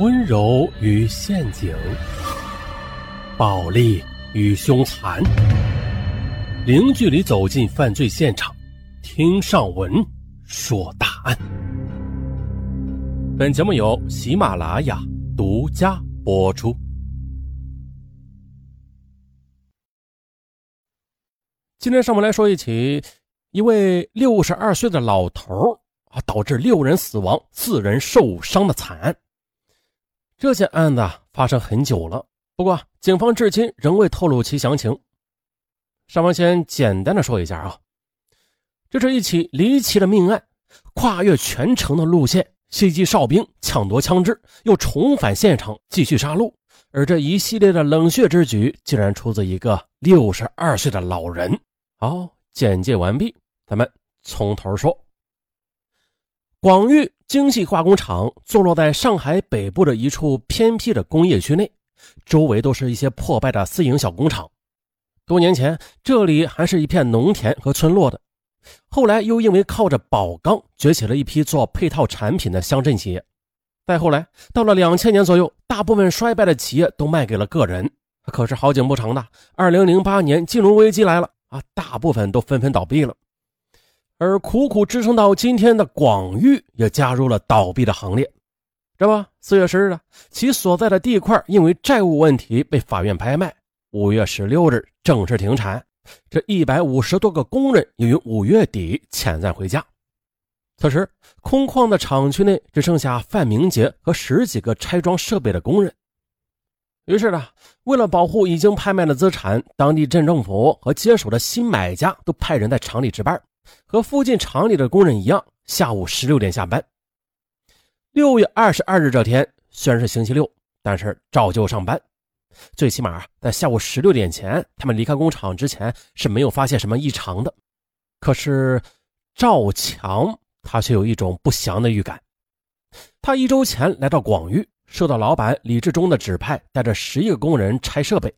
温柔与陷阱，暴力与凶残，零距离走进犯罪现场，听上文说大案。本节目由喜马拉雅独家播出。今天上午来说一起，一位六十二岁的老头啊，导致六人死亡、四人受伤的惨案。这件案子发生很久了，不过警方至今仍未透露其详情。上方先简单的说一下啊，这是一起离奇的命案，跨越全城的路线，袭击哨兵，抢夺枪支，又重返现场继续杀戮。而这一系列的冷血之举，竟然出自一个六十二岁的老人。好，简介完毕，咱们从头说。广域精细化工厂坐落在上海北部的一处偏僻的工业区内，周围都是一些破败的私营小工厂。多年前，这里还是一片农田和村落的，后来又因为靠着宝钢崛起了一批做配套产品的乡镇企业。再后来，到了两千年左右，大部分衰败的企业都卖给了个人。可是好景不长的，二零零八年金融危机来了。啊，大部分都纷纷倒闭了，而苦苦支撑到今天的广域也加入了倒闭的行列。这不，四月十日，其所在的地块因为债务问题被法院拍卖。五月十六日正式停产，这一百五十多个工人也于五月底遣散回家。此时，空旷的厂区内只剩下范明杰和十几个拆装设备的工人。于是呢，为了保护已经拍卖的资产，当地镇政府和接手的新买家都派人在厂里值班，和附近厂里的工人一样，下午十六点下班。六月二十二日这天虽然是星期六，但是照旧上班。最起码在下午十六点前，他们离开工厂之前是没有发现什么异常的。可是赵强他却有一种不祥的预感。他一周前来到广域。受到老板李志忠的指派，带着十一个工人拆设备，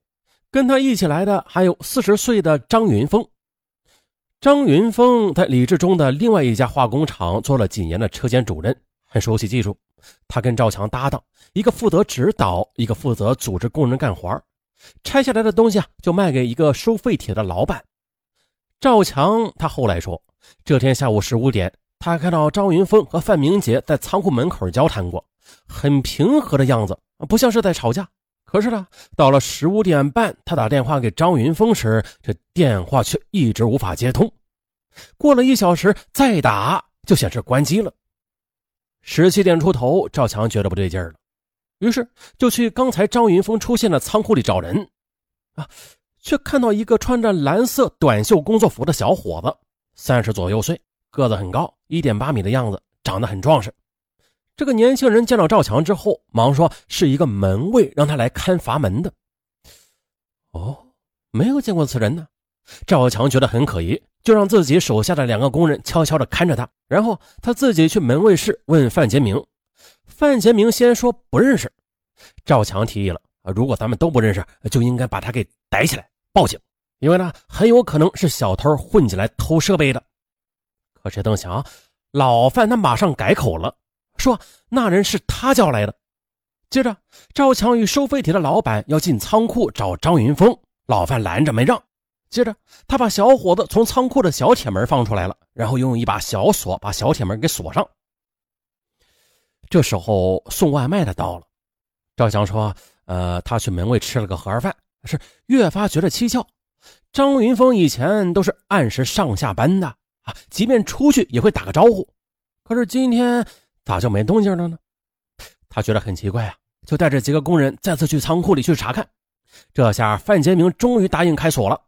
跟他一起来的还有四十岁的张云峰。张云峰在李志忠的另外一家化工厂做了几年的车间主任，很熟悉技术。他跟赵强搭档，一个负责指导，一个负责组织工人干活。拆下来的东西啊，就卖给一个收废铁的老板。赵强他后来说，这天下午十五点，他看到张云峰和范明杰在仓库门口交谈过。很平和的样子，不像是在吵架。可是呢，到了十五点半，他打电话给张云峰时，这电话却一直无法接通。过了一小时再打，就显示关机了。十七点出头，赵强觉得不对劲了，于是就去刚才张云峰出现的仓库里找人。啊，却看到一个穿着蓝色短袖工作服的小伙子，三十左右岁，个子很高，一点八米的样子，长得很壮实。这个年轻人见到赵强之后，忙说是一个门卫让他来看阀门的。哦，没有见过此人呢。赵强觉得很可疑，就让自己手下的两个工人悄悄地看着他，然后他自己去门卫室问范杰明。范杰明先说不认识。赵强提议了，如果咱们都不认识，就应该把他给逮起来报警，因为呢很有可能是小偷混进来偷设备的。可谁曾想，老范他马上改口了。说那人是他叫来的。接着，赵强与收废铁的老板要进仓库找张云峰，老范拦着没让。接着，他把小伙子从仓库的小铁门放出来了，然后用一把小锁把小铁门给锁上。这时候，送外卖的到了。赵强说：“呃，他去门卫吃了个盒饭，是越发觉得蹊跷。张云峰以前都是按时上下班的啊，即便出去也会打个招呼，可是今天……”咋就没动静了呢？他觉得很奇怪啊，就带着几个工人再次去仓库里去查看。这下范杰明终于答应开锁了。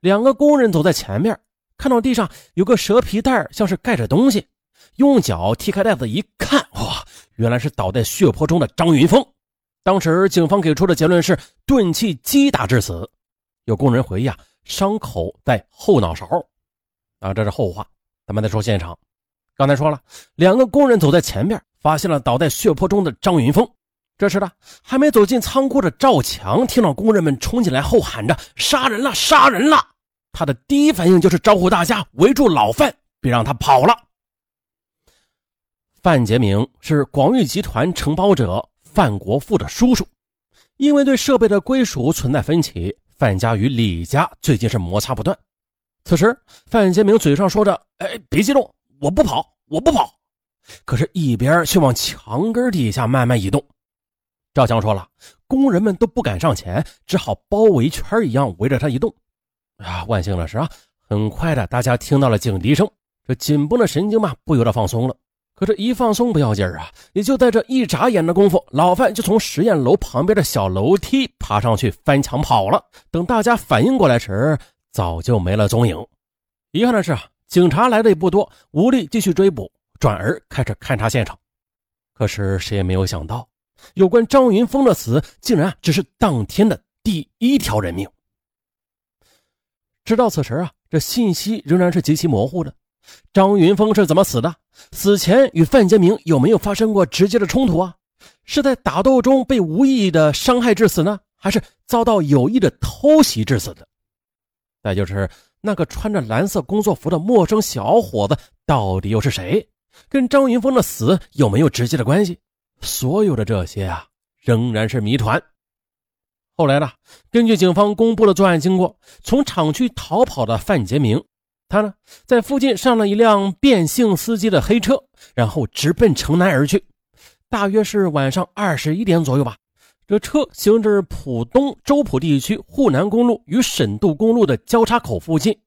两个工人走在前面，看到地上有个蛇皮袋，像是盖着东西，用脚踢开袋子一看，哇，原来是倒在血泊中的张云峰。当时警方给出的结论是钝器击打致死。有工人回忆啊，伤口在后脑勺。啊，这是后话，咱们再说现场。刚才说了，两个工人走在前面，发现了倒在血泊中的张云峰。这时呢，还没走进仓库的赵强听到工人们冲进来后喊着“杀人了，杀人了”，他的第一反应就是招呼大家围住老范，别让他跑了。范杰明是广域集团承包者范国富的叔叔，因为对设备的归属存在分歧，范家与李家最近是摩擦不断。此时，范杰明嘴上说着：“哎，别激动，我不跑，我不跑。”可是，一边却往墙根底下慢慢移动。赵强说了，工人们都不敢上前，只好包围圈一样围着他移动。啊，万幸的是啊，很快的，大家听到了警笛声，这紧绷的神经嘛，不由得放松了。可这一放松不要紧啊，也就在这一眨眼的功夫，老范就从实验楼旁边的小楼梯爬上去翻墙跑了。等大家反应过来时，早就没了踪影。遗憾的是啊，警察来的也不多，无力继续追捕，转而开始勘察现场。可是谁也没有想到，有关张云峰的死，竟然只是当天的第一条人命。直到此时啊，这信息仍然是极其模糊的。张云峰是怎么死的？死前与范杰明有没有发生过直接的冲突啊？是在打斗中被无意的伤害致死呢，还是遭到有意的偷袭致死的？再就是那个穿着蓝色工作服的陌生小伙子到底又是谁？跟张云峰的死有没有直接的关系？所有的这些啊，仍然是谜团。后来呢？根据警方公布的作案经过，从厂区逃跑的范杰明，他呢在附近上了一辆变性司机的黑车，然后直奔城南而去。大约是晚上二十一点左右吧。这车行至浦东周浦地区沪南公路与沈渡公路的交叉口附近，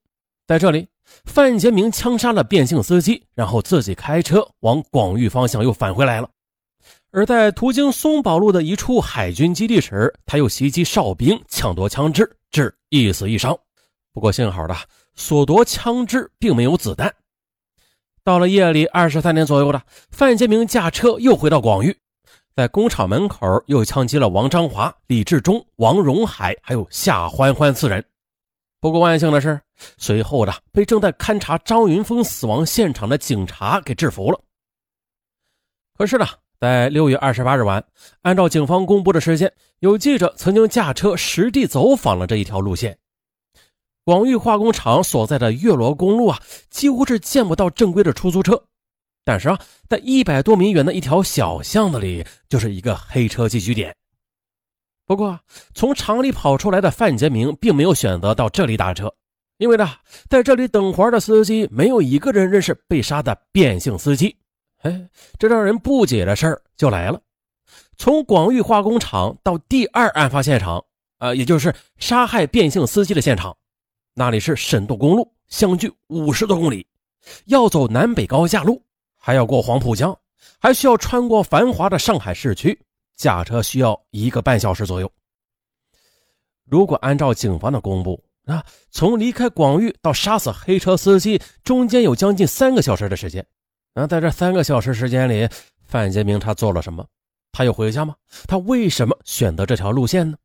在这里，范杰明枪杀了变性司机，然后自己开车往广域方向又返回来了。而在途经松宝路的一处海军基地时，他又袭击哨兵，抢夺枪支，致一死一伤。不过幸好的，所夺枪支并没有子弹。到了夜里二十三点左右的，范杰明驾车又回到广域。在工厂门口又枪击了王章华、李志忠、王荣海，还有夏欢欢四人。不过万幸的是，随后的被正在勘察张云峰死亡现场的警察给制服了。可是呢，在六月二十八日晚，按照警方公布的时间，有记者曾经驾车实地走访了这一条路线。广玉化工厂所在的月罗公路啊，几乎是见不到正规的出租车。但是啊，在一百多米远的一条小巷子里，就是一个黑车聚居点。不过，从厂里跑出来的范杰明并没有选择到这里打车，因为呢，在这里等活的司机没有一个人认识被杀的变性司机。哎，这让人不解的事儿就来了：从广域化工厂到第二案发现场，呃，也就是杀害变性司机的现场，那里是沈渡公路，相距五十多公里，要走南北高架路。还要过黄浦江，还需要穿过繁华的上海市区，驾车需要一个半小时左右。如果按照警方的公布，啊，从离开广域到杀死黑车司机，中间有将近三个小时的时间。那在这三个小时时间里，范杰明他做了什么？他有回家吗？他为什么选择这条路线呢？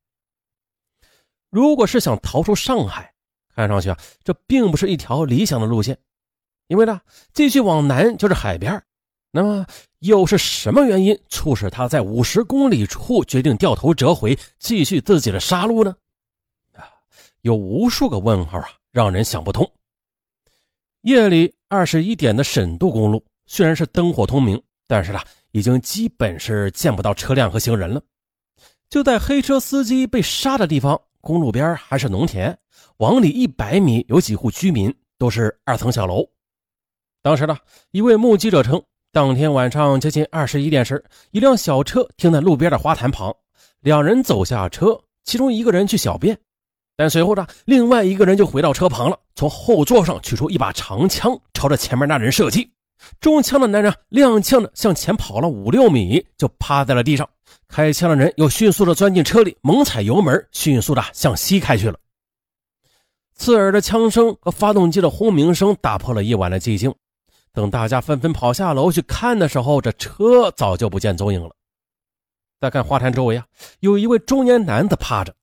如果是想逃出上海，看上去啊，这并不是一条理想的路线。因为呢，继续往南就是海边那么又是什么原因促使他在五十公里处决定掉头折回，继续自己的杀戮呢？啊，有无数个问号啊，让人想不通。夜里二十一点的沈渡公路虽然是灯火通明，但是呢，已经基本是见不到车辆和行人了。就在黑车司机被杀的地方，公路边还是农田，往里一百米有几户居民，都是二层小楼。当时呢，一位目击者称，当天晚上接近二十一点时，一辆小车停在路边的花坛旁，两人走下车，其中一个人去小便，但随后呢，另外一个人就回到车旁了，从后座上取出一把长枪，朝着前面那人射击。中枪的男人踉跄的向前跑了五六米，就趴在了地上。开枪的人又迅速的钻进车里，猛踩油门，迅速的向西开去了。刺耳的枪声和发动机的轰鸣声打破了夜晚的寂静。等大家纷纷跑下楼去看的时候，这车早就不见踪影了。再看花坛周围啊，有一位中年男子趴着，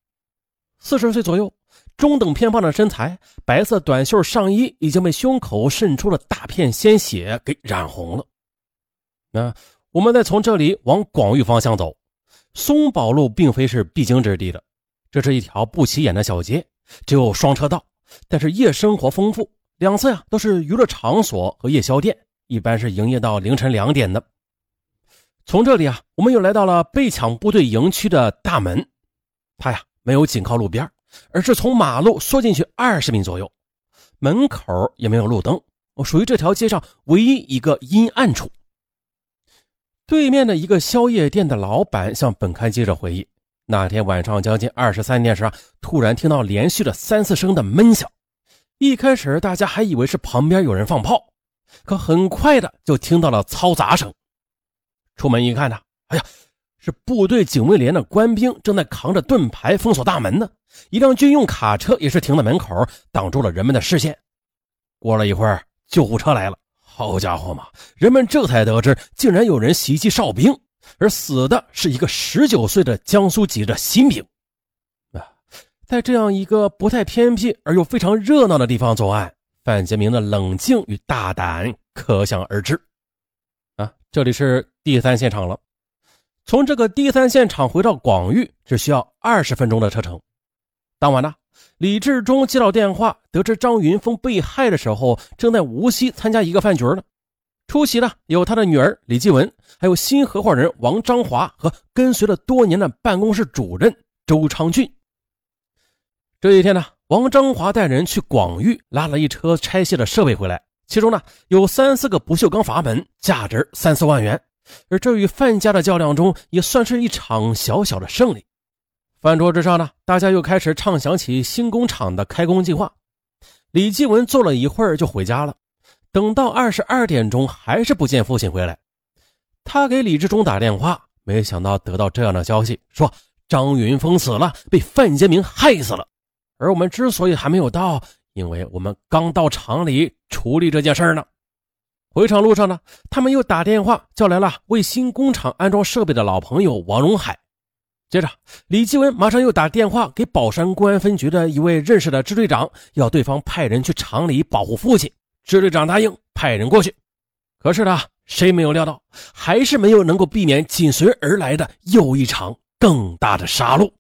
四十岁左右，中等偏胖的身材，白色短袖上衣已经被胸口渗出了大片鲜血给染红了。那我们再从这里往广域方向走，松宝路并非是必经之地的，这是一条不起眼的小街，只有双车道，但是夜生活丰富。两侧呀都是娱乐场所和夜宵店，一般是营业到凌晨两点的。从这里啊，我们又来到了被抢部队营区的大门。他呀，没有紧靠路边，而是从马路缩进去二十米左右，门口也没有路灯，属于这条街上唯一一个阴暗处。对面的一个宵夜店的老板向本刊记者回忆，那天晚上将近二十三点时啊，突然听到连续的三四声的闷响。一开始大家还以为是旁边有人放炮，可很快的就听到了嘈杂声。出门一看呢，哎呀，是部队警卫连的官兵正在扛着盾牌封锁大门呢。一辆军用卡车也是停在门口，挡住了人们的视线。过了一会儿，救护车来了。好家伙嘛，人们这才得知，竟然有人袭击哨兵，而死的是一个十九岁的江苏籍的新兵。在这样一个不太偏僻而又非常热闹的地方作案，范杰明的冷静与大胆可想而知。啊，这里是。第三现场了，从这个第三现场回到广域只需要二十分钟的车程。当晚呢，李志忠接到电话，得知张云峰被害的时候，正在无锡参加一个饭局呢。出席的有他的女儿李继文，还有新合伙人王章华和跟随了多年的办公室主任周昌俊。这一天呢，王章华带人去广域拉了一车拆卸的设备回来，其中呢有三四个不锈钢阀门，价值三四万元。而这与范家的较量中，也算是一场小小的胜利。饭桌之上呢，大家又开始畅想起新工厂的开工计划。李继文坐了一会儿就回家了。等到二十二点钟，还是不见父亲回来。他给李志忠打电话，没想到得到这样的消息：说张云峰死了，被范杰明害死了。而我们之所以还没有到，因为我们刚到厂里处理这件事呢。回厂路上呢，他们又打电话叫来了为新工厂安装设备的老朋友王荣海。接着，李继文马上又打电话给宝山公安分局的一位认识的支队长，要对方派人去厂里保护父亲。支队长答应派人过去。可是呢，谁没有料到，还是没有能够避免紧随而来的又一场更大的杀戮。